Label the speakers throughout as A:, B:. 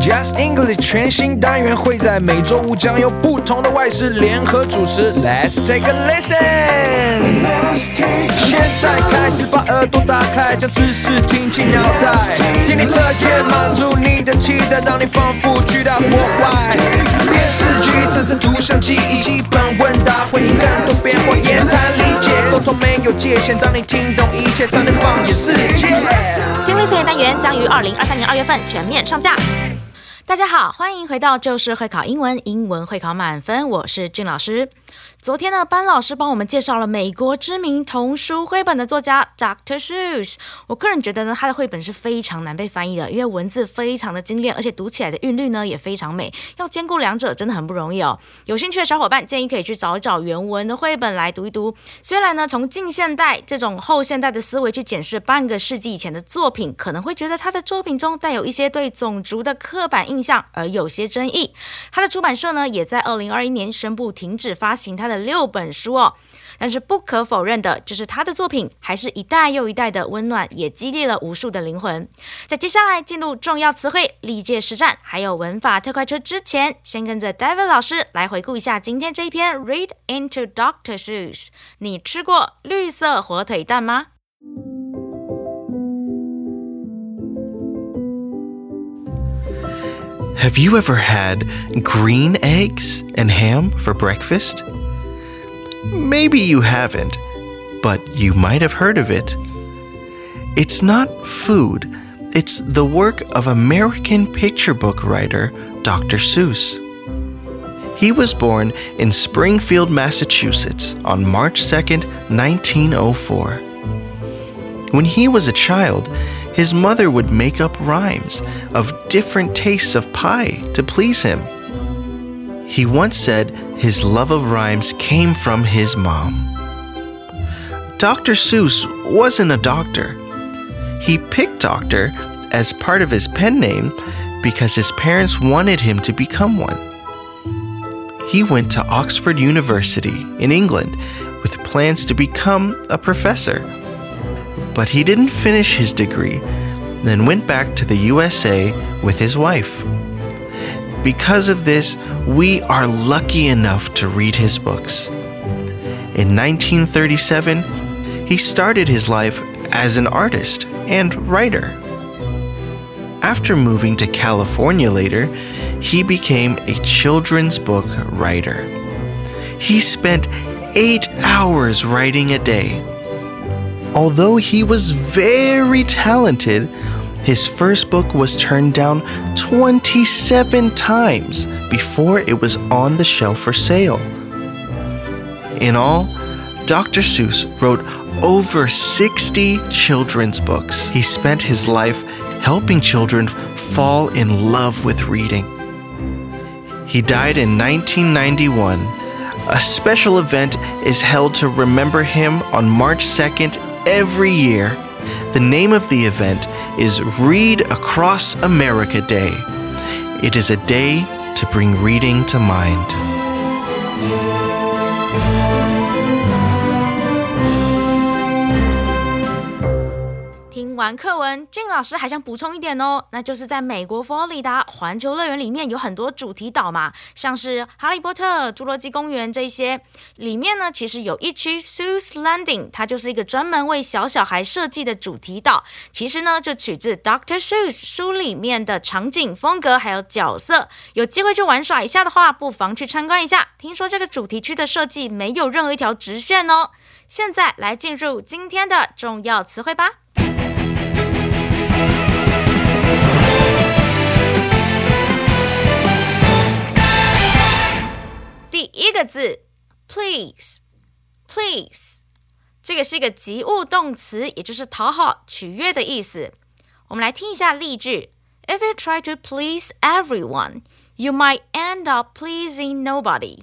A: Just English 全新单元会在每周五将由不同的外事联合主持。Let's take a listen。现在开始把耳朵打开，将知识听进脑袋，听力测验满足你的期待，让你仿佛去到国外。电视剧产生图像记忆，基本问答回应更多变化，言谈理解，沟通没有界限。当你听懂一切，才能放眼世界。
B: 听力测验单元将于二零二三年二月份全面上架。大家好，欢迎回到就是会考英文，英文会考满分，我是俊老师。昨天呢，班老师帮我们介绍了美国知名童书绘本的作家 Doctor Seuss。我个人觉得呢，他的绘本是非常难被翻译的，因为文字非常的精炼，而且读起来的韵律呢也非常美，要兼顾两者真的很不容易哦。有兴趣的小伙伴建议可以去找一找原文的绘本来读一读。虽然呢，从近现代这种后现代的思维去检视半个世纪以前的作品，可能会觉得他的作品中带有一些对种族的刻板印象，而有些争议。他的出版社呢，也在二零二一年宣布停止发行他的六本书哦，但是不可否认的就是他的作品还是一代又一代的温暖，也激励了无数的灵魂。在接下来进入重要词汇、历届实战还有文法特快车之前，先跟着 David 老师来回顾一下今天这一篇 Read into Doctor Shoes。你吃过绿色火腿蛋吗
C: ？Have you ever had green eggs and ham for breakfast? Maybe you haven't, but you might have heard of it. It's not food, it's the work of American picture book writer Dr. Seuss. He was born in Springfield, Massachusetts on March 2nd, 1904. When he was a child, his mother would make up rhymes of different tastes of pie to please him. He once said his love of rhymes came from his mom. Dr. Seuss wasn't a doctor. He picked doctor as part of his pen name because his parents wanted him to become one. He went to Oxford University in England with plans to become a professor but he didn't finish his degree, then went back to the USA with his wife. Because of this, we are lucky enough to read his books. In 1937, he started his life as an artist and writer. After moving to California later, he became a children's book writer. He spent eight hours writing a day Although he was very talented, his first book was turned down 27 times before it was on the shelf for sale. In all, Dr. Seuss wrote over 60 children's books. He spent his life helping children fall in love with reading. He died in 1991. A special event is held to remember him on March 2nd every year. The name of the event is Read Across America Day. It is a day to bring reading to mind.
B: 完课文，俊老师还想补充一点哦，那就是在美国佛罗里达环球乐园里面有很多主题岛嘛，像是哈利波特、侏罗纪公园这些，里面呢其实有一区 Seuss Landing，它就是一个专门为小小孩设计的主题岛。其实呢就取自 Doctor Seuss 书里面的场景风格还有角色，有机会去玩耍一下的话，不妨去参观一下。听说这个主题区的设计没有任何一条直线哦。现在来进入今天的重要词汇吧。一个字，please，please，这个是一个及物动词，也就是讨好、取悦的意思。我们来听一下例句：If you try to please everyone, you might end up pleasing nobody。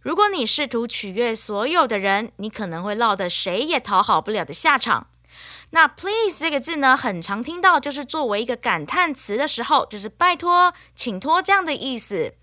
B: 如果你试图取悦所有的人，你可能会落得谁也讨好不了的下场。那 please 这个字呢，很常听到，就是作为一个感叹词的时候，就是拜托、请托这样的意思。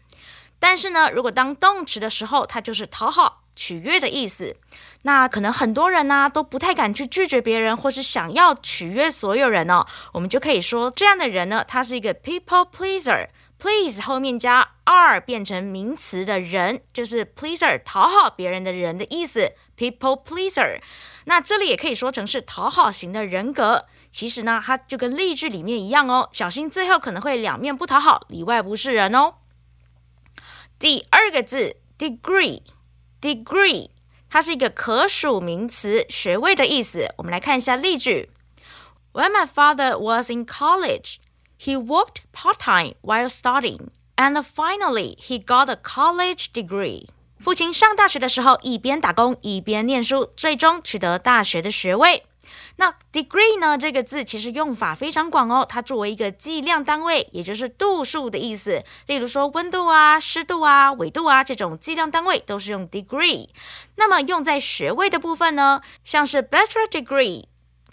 B: 但是呢，如果当动词的时候，它就是讨好、取悦的意思。那可能很多人呢都不太敢去拒绝别人，或是想要取悦所有人哦。我们就可以说这样的人呢，他是一个 people pleaser。please 后面加 r 变成名词的人，就是 pleaser 讨好别人的人的意思。people pleaser。那这里也可以说成是讨好型的人格。其实呢，它就跟例句里面一样哦，小心最后可能会两面不讨好，里外不是人哦。第二个字 degree，degree。它是一个可数名词，学位的意思。我们来看一下例句：When my father was in college, he worked part-time while studying, and finally he got a college degree. 父亲上大学的时候，一边打工一边念书，最终取得大学的学位。那 degree 呢？这个字其实用法非常广哦，它作为一个计量单位，也就是度数的意思。例如说温度啊、湿度啊、纬度啊这种计量单位都是用 degree。那么用在学位的部分呢，像是 bachelor degree，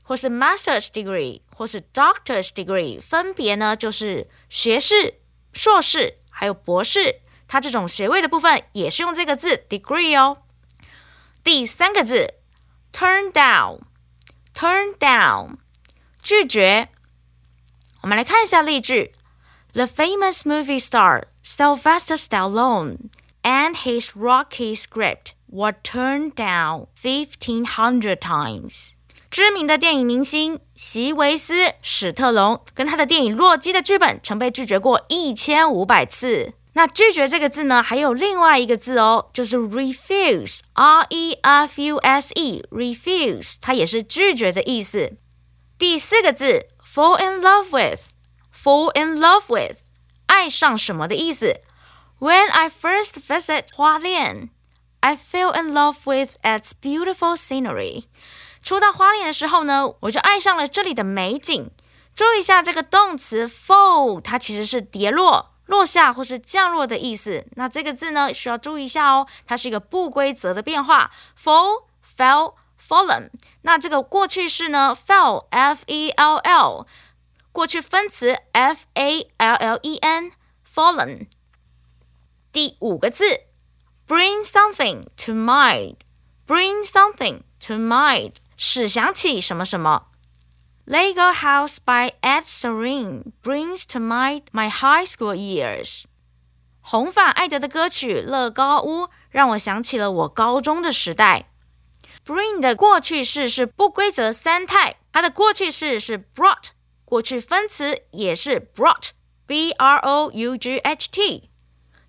B: 或是 master's degree，或是 doctor's degree，分别呢就是学士、硕士还有博士，它这种学位的部分也是用这个字 degree 哦。第三个字 turn down。Turn down，拒绝。我们来看一下例句：The famous movie star Sylvester Stallone and his Rocky script were turned down fifteen hundred times。知名的电影明星席维斯·史特龙跟他的电影《洛基》的剧本曾被拒绝过一千五百次。 那拒绝这个字呢，还有另外一个字哦，就是 refuse，r e f u s e，refuse，它也是拒绝的意思。第四个字 fall in love with，fall in love with，爱上什么的意思。When I first visit 花莲，I fell in love with its beautiful scenery。初到花莲的时候呢，我就爱上了这里的美景。注意一下这个动词 fall，它其实是跌落。落下或是降落的意思，那这个字呢需要注意一下哦，它是一个不规则的变化，fall、fell、fallen。那这个过去式呢，fell f e l l，过去分词 f a l l e n，fallen。第五个字，bring something to mind，bring something to mind，使想起什么什么。Lego House by Ed Sheeran brings to mind my high school years。红发艾德的歌曲《乐高屋》让我想起了我高中的时代。Bring 的过去式是不规则三态，它的过去式是 brought，过去分词也是 brought，b r o u g h t。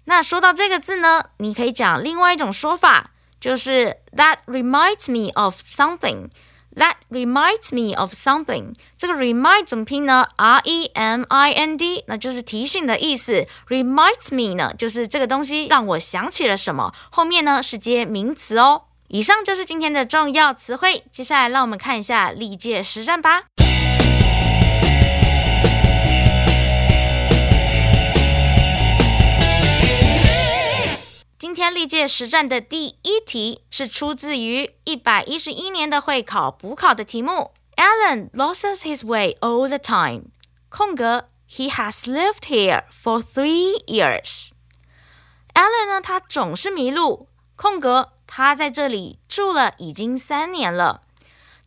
B: 那说到这个字呢，你可以讲另外一种说法，就是 That reminds me of something。 That reminds me of something。这个 remind 怎么拼呢？R E M I N D，那就是提醒的意思。Reminds me 呢，就是这个东西让我想起了什么。后面呢是接名词哦。以上就是今天的重要词汇。接下来让我们看一下历届实战吧。今天历届实战的第一题是出自于一百一十一年的会考补考的题目。Alan loses his way all the time。空格，He has lived here for three years。Alan 呢，他总是迷路。空格，他在这里住了已经三年了。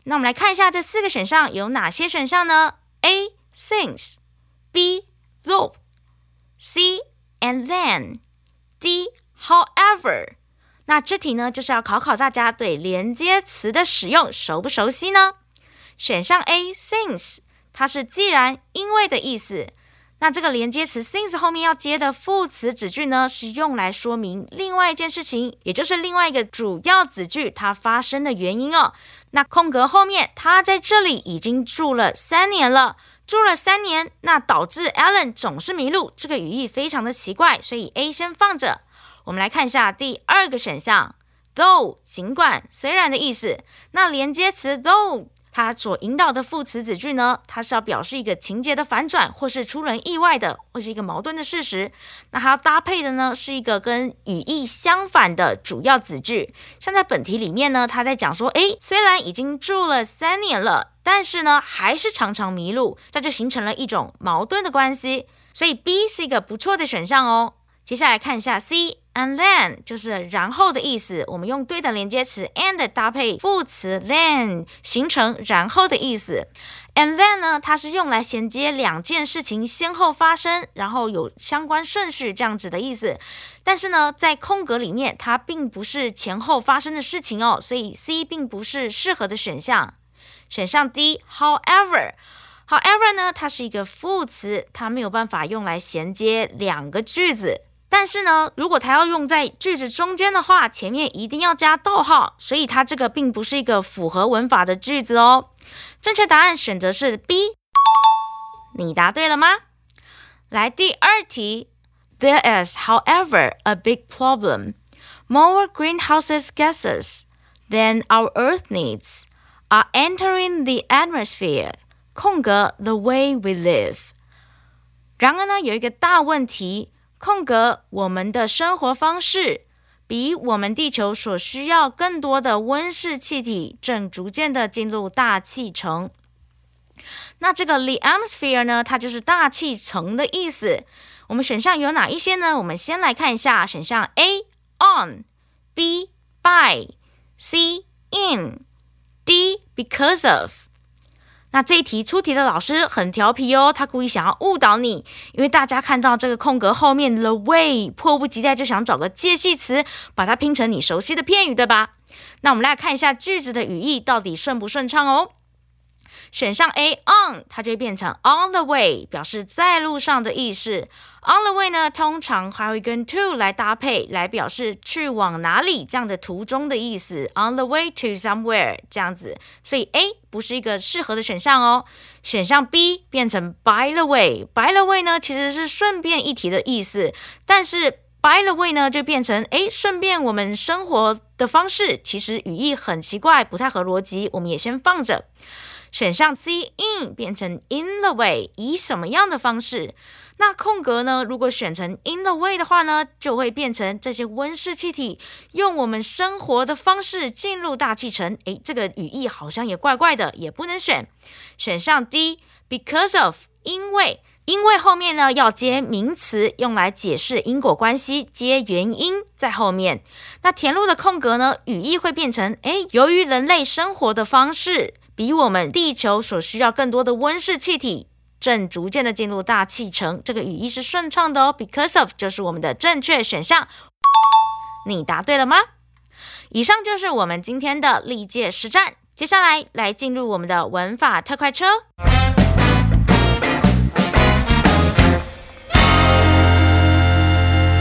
B: 那我们来看一下这四个选项有哪些选项呢？A since，B though，C and then，D。 However，那这题呢就是要考考大家对连接词的使用熟不熟悉呢？选项 A since，它是既然、因为的意思。那这个连接词 since 后面要接的副词子句呢，是用来说明另外一件事情，也就是另外一个主要子句它发生的原因哦。那空格后面，他在这里已经住了三年了，住了三年，那导致 Alan 总是迷路，这个语义非常的奇怪，所以 A 先放着。我们来看一下第二个选项，though 尽管虽然的意思。那连接词 though 它所引导的副词子句呢，它是要表示一个情节的反转，或是出人意外的，或是一个矛盾的事实。那还要搭配的呢，是一个跟语义相反的主要子句。像在本题里面呢，他在讲说，诶，虽然已经住了三年了，但是呢，还是常常迷路，这就形成了一种矛盾的关系。所以 B 是一个不错的选项哦。接下来看一下 C。And then 就是然后的意思。我们用对等连接词 and 搭配副词 then，形成然后的意思。And then 呢，它是用来衔接两件事情先后发生，然后有相关顺序这样子的意思。但是呢，在空格里面，它并不是前后发生的事情哦，所以 C 并不是适合的选项。选项 D，However，However 呢，它是一个副词，它没有办法用来衔接两个句子。但是呢，如果它要用在句子中间的话，前面一定要加逗号，所以它这个并不是一个符合文法的句子哦。正确答案选择是 B，你答对了吗？来第二题，There is, however, a big problem. More greenhouse gases than our Earth needs are entering the atmosphere. 空格 the way we live。然而呢，有一个大问题。 空格，我们的生活方式比我们地球所需要更多的温室气体正逐渐的进入大气层。那这个 the atmosphere 呢，它就是大气层的意思。我们选项有哪一些呢？我们先来看一下选项 A on，B by，C in，D because of。那这一题出题的老师很调皮哦，他故意想要误导你，因为大家看到这个空格后面 the way，迫不及待就想找个介系词，把它拼成你熟悉的片语，对吧？那我们来看一下句子的语义到底顺不顺畅哦。选项 A on，它就会变成 on the way，表示在路上的意思。On the way 呢，通常还会跟 to 来搭配，来表示去往哪里这样的途中的意思。On the way to somewhere 这样子，所以 A 不是一个适合的选项哦。选项 B 变成 by the way，by the way 呢其实是顺便一提的意思，但是 by the way 呢就变成哎顺便我们生活的方式，其实语义很奇怪，不太合逻辑，我们也先放着。选项 C in 变成 in the way，以什么样的方式？那空格呢？如果选成 in the way 的话呢，就会变成这些温室气体用我们生活的方式进入大气层。诶，这个语义好像也怪怪的，也不能选。选项 D because of 因为因为后面呢要接名词，用来解释因果关系，接原因在后面。那填入的空格呢，语义会变成诶，由于人类生活的方式比我们地球所需要更多的温室气体。正逐渐的进入大气层，这个语义是顺畅的哦。Because of 就是我们的正确选项，你答对了吗？以上就是我们今天的历届实战，接下来来进入我们的文法特快车。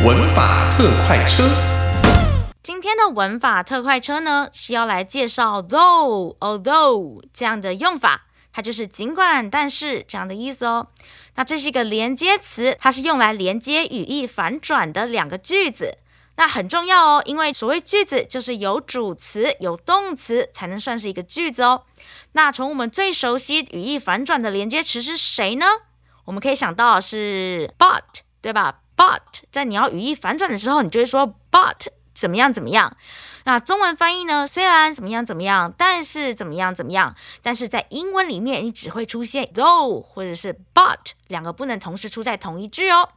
C: 文法特快车，
B: 今天的文法特快车呢，是要来介绍 though、although 这样的用法。它就是尽管但是这样的意思哦。那这是一个连接词，它是用来连接语义反转的两个句子。那很重要哦，因为所谓句子就是有主词有动词才能算是一个句子哦。那从我们最熟悉语义反转的连接词是谁呢？我们可以想到是 but，对吧？but 在你要语义反转的时候，你就会说 but 怎么样怎么样。那中文翻译呢？虽然怎么样怎么样，但是怎么样怎么样，但是在英文里面，你只会出现 though 或者是 but 两个不能同时出在同一句哦。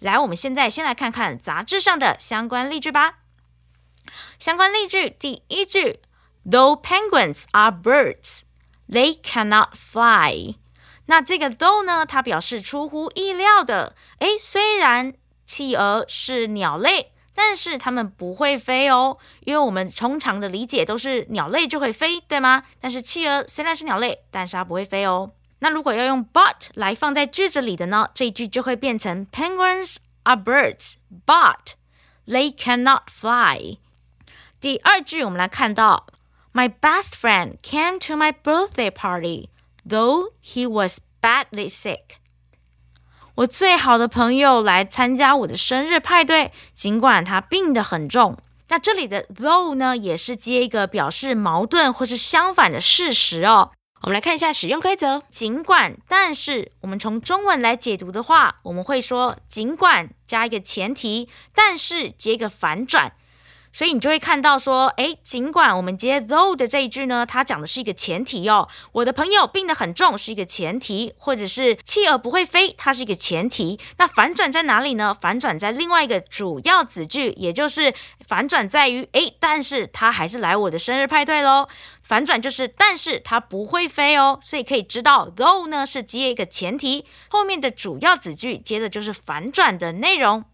B: 来，我们现在先来看看杂志上的相关例句吧。相关例句第一句：Though penguins are birds, they cannot fly。那这个 though 呢，它表示出乎意料的。诶，虽然企鹅是鸟类。但是它们不会飞哦，因为我们通常的理解都是鸟类就会飞，对吗？但是企鹅虽然是鸟类，但是它不会飞哦。那如果要用 but 来放在句子里的呢？这一句就会变成 Penguins are birds, but they cannot fly。第二句我们来看到，My best friend came to my birthday party, though he was badly sick。我最好的朋友来参加我的生日派对，尽管他病得很重。那这里的 though 呢，也是接一个表示矛盾或是相反的事实哦。我们来看一下使用规则：尽管，但是，我们从中文来解读的话，我们会说尽管加一个前提，但是接一个反转。所以你就会看到说，诶，尽管我们接 though 的这一句呢，它讲的是一个前提哦，我的朋友病得很重是一个前提，或者是企鹅不会飞，它是一个前提。那反转在哪里呢？反转在另外一个主要子句，也就是反转在于，诶，但是他还是来我的生日派对喽。反转就是，但是它不会飞哦。所以可以知道，though 呢是接一个前提，后面的主要子句接的就是反转的内容。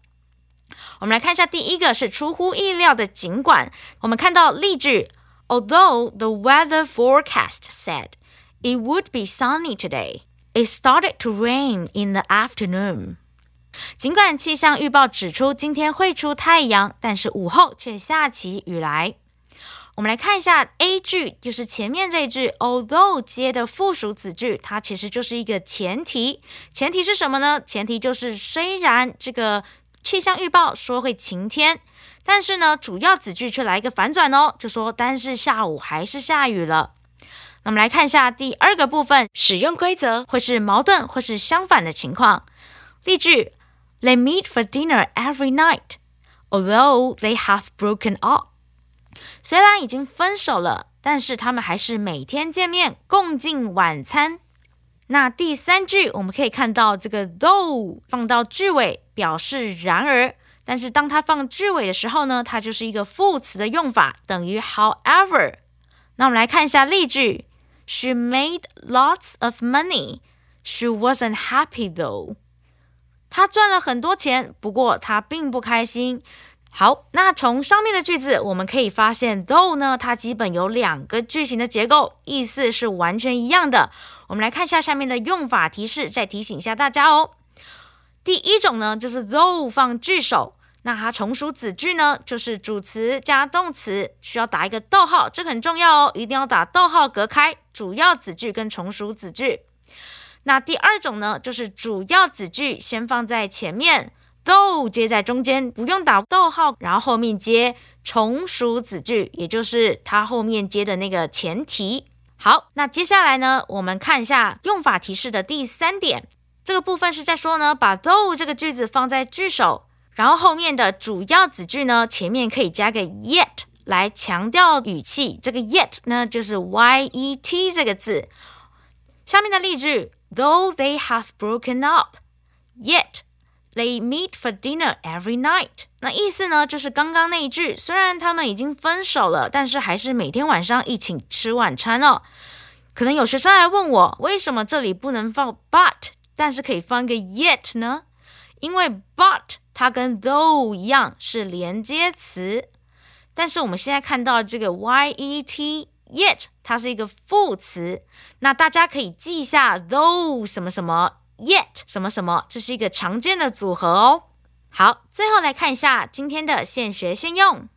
B: 我们来看一下，第一个是出乎意料的。尽管我们看到例句，Although the weather forecast said it would be sunny today, it started to rain in the afternoon。尽管气象预报指出今天会出太阳，但是午后却下起雨来。我们来看一下 A 句，就是前面这一句，Although 接的附属子句，它其实就是一个前提。前提是什么呢？前提就是虽然这个。气象预报说会晴天，但是呢，主要子句却来一个反转哦，就说但是下午还是下雨了。那我们来看一下第二个部分，使用规则会是矛盾或是相反的情况。例句：They meet for dinner every night, although they have broken up。虽然已经分手了，但是他们还是每天见面共进晚餐。那第三句我们可以看到这个 though 放到句尾表示然而，但是当它放句尾的时候呢，它就是一个副词的用法，等于 however。那我们来看一下例句：She made lots of money. She wasn't happy though. 她赚了很多钱，不过她并不开心。好，那从上面的句子我们可以发现，though 呢，它基本有两个句型的结构，意思是完全一样的。我们来看一下下面的用法提示，再提醒一下大家哦。第一种呢，就是 though 放句首，那它从属子句呢，就是主词加动词，需要打一个逗号，这个很重要哦，一定要打逗号隔开主要子句跟从属子句。那第二种呢，就是主要子句先放在前面，though 接在中间，不用打逗号，然后后面接从属子句，也就是它后面接的那个前提。好，那接下来呢，我们看一下用法提示的第三点，这个部分是在说呢，把 though 这个句子放在句首，然后后面的主要子句呢，前面可以加个 yet 来强调语气。这个 yet 呢，就是 y e t 这个字。下面的例句，though they have broken up，yet they meet for dinner every night。那意思呢，就是刚刚那一句，虽然他们已经分手了，但是还是每天晚上一起吃晚餐哦。可能有学生来问我，为什么这里不能放 but，但是可以放一个 yet 呢？因为 but 它跟 though 一样是连接词，但是我们现在看到这个 yet yet 它是一个副词，那大家可以记一下 though 什么什么 yet 什么什么，这是一个常见的组合哦。好，最后来看一下今天的现学现用。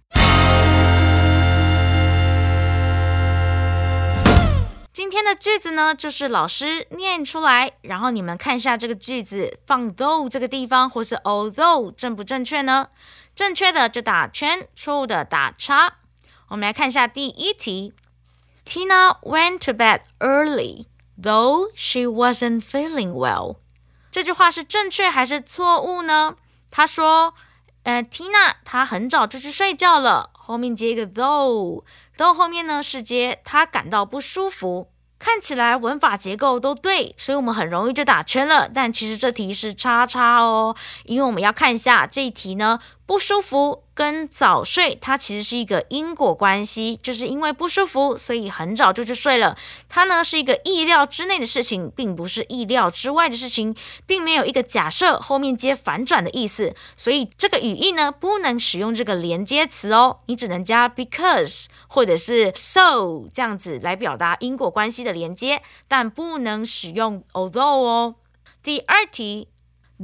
B: 今天的句子呢，就是老师念出来，然后你们看一下这个句子放 though 这个地方，或是 although 正不正确呢？正确的就打圈，错误的打叉。我们来看一下第一题：Tina went to bed early, though she wasn't feeling well。这句话是正确还是错误呢？他说：“呃，Tina，她很早就去睡觉了。后面接一个 though 到后面呢是接他感到不舒服。看起来文法结构都对，所以我们很容易就打圈了。但其实这题是叉叉哦，因为我们要看一下这一题呢。”不舒服跟早睡，它其实是一个因果关系，就是因为不舒服，所以很早就去睡了。它呢是一个意料之内的事情，并不是意料之外的事情，并没有一个假设后面接反转的意思。所以这个语义呢不能使用这个连接词哦，你只能加 because 或者是 so 这样子来表达因果关系的连接，但不能使用 although 哦。第二题。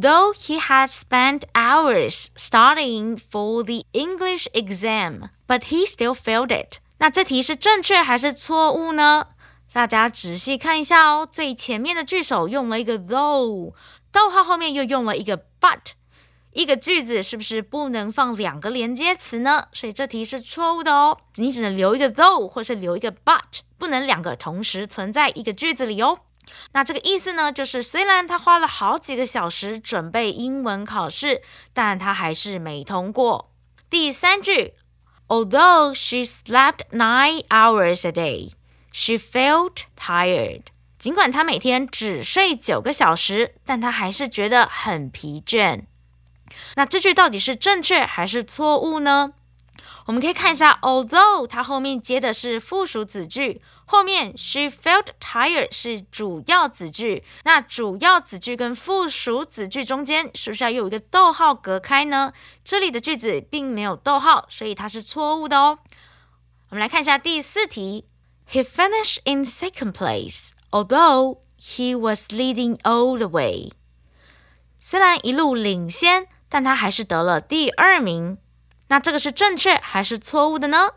B: Though he had spent hours studying for the English exam, but he still failed it. 那这题是正确还是错误呢？大家仔细看一下哦。最前面的句首用了一个 though，逗号后面又用了一个 but，一个句子是不是不能放两个连接词呢？所以这题是错误的哦。你只能留一个 though 或是留一个 but，不能两个同时存在一个句子里哦。那这个意思呢，就是虽然他花了好几个小时准备英文考试，但他还是没通过。第三句 Although she slept nine hours a day, she felt tired. 尽管她每天只睡九个小时，但她还是觉得很疲倦。那这句到底是正确还是错误呢？我们可以看一下，although 它后面接的是附属子句，后面 she felt tired 是主要子句。那主要子句跟附属子句中间是不是要有一个逗号隔开呢？这里的句子并没有逗号，所以它是错误的哦。我们来看一下第四题，He finished in second place, although he was leading all the way。虽然一路领先，但他还是得了第二名。那这个是正确还是错误的呢？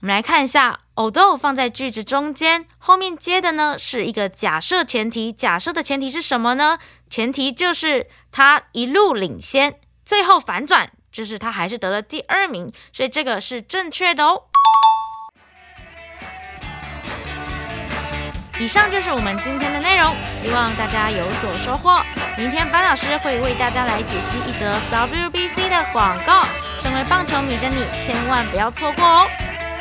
B: 我们来看一下，although 放在句子中间，后面接的呢是一个假设前提。假设的前提是什么呢？前提就是他一路领先，最后反转就是他还是得了第二名，所以这个是正确的哦。以上就是我们今天的内容，希望大家有所收获。明天班老师会为大家来解析一则 WBC 的广告。身为棒球迷的你，千万不要错过哦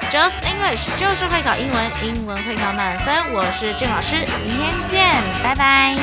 B: ！Just English 就是会搞英文，英文会考满分。我是郑老师，明天见，拜拜。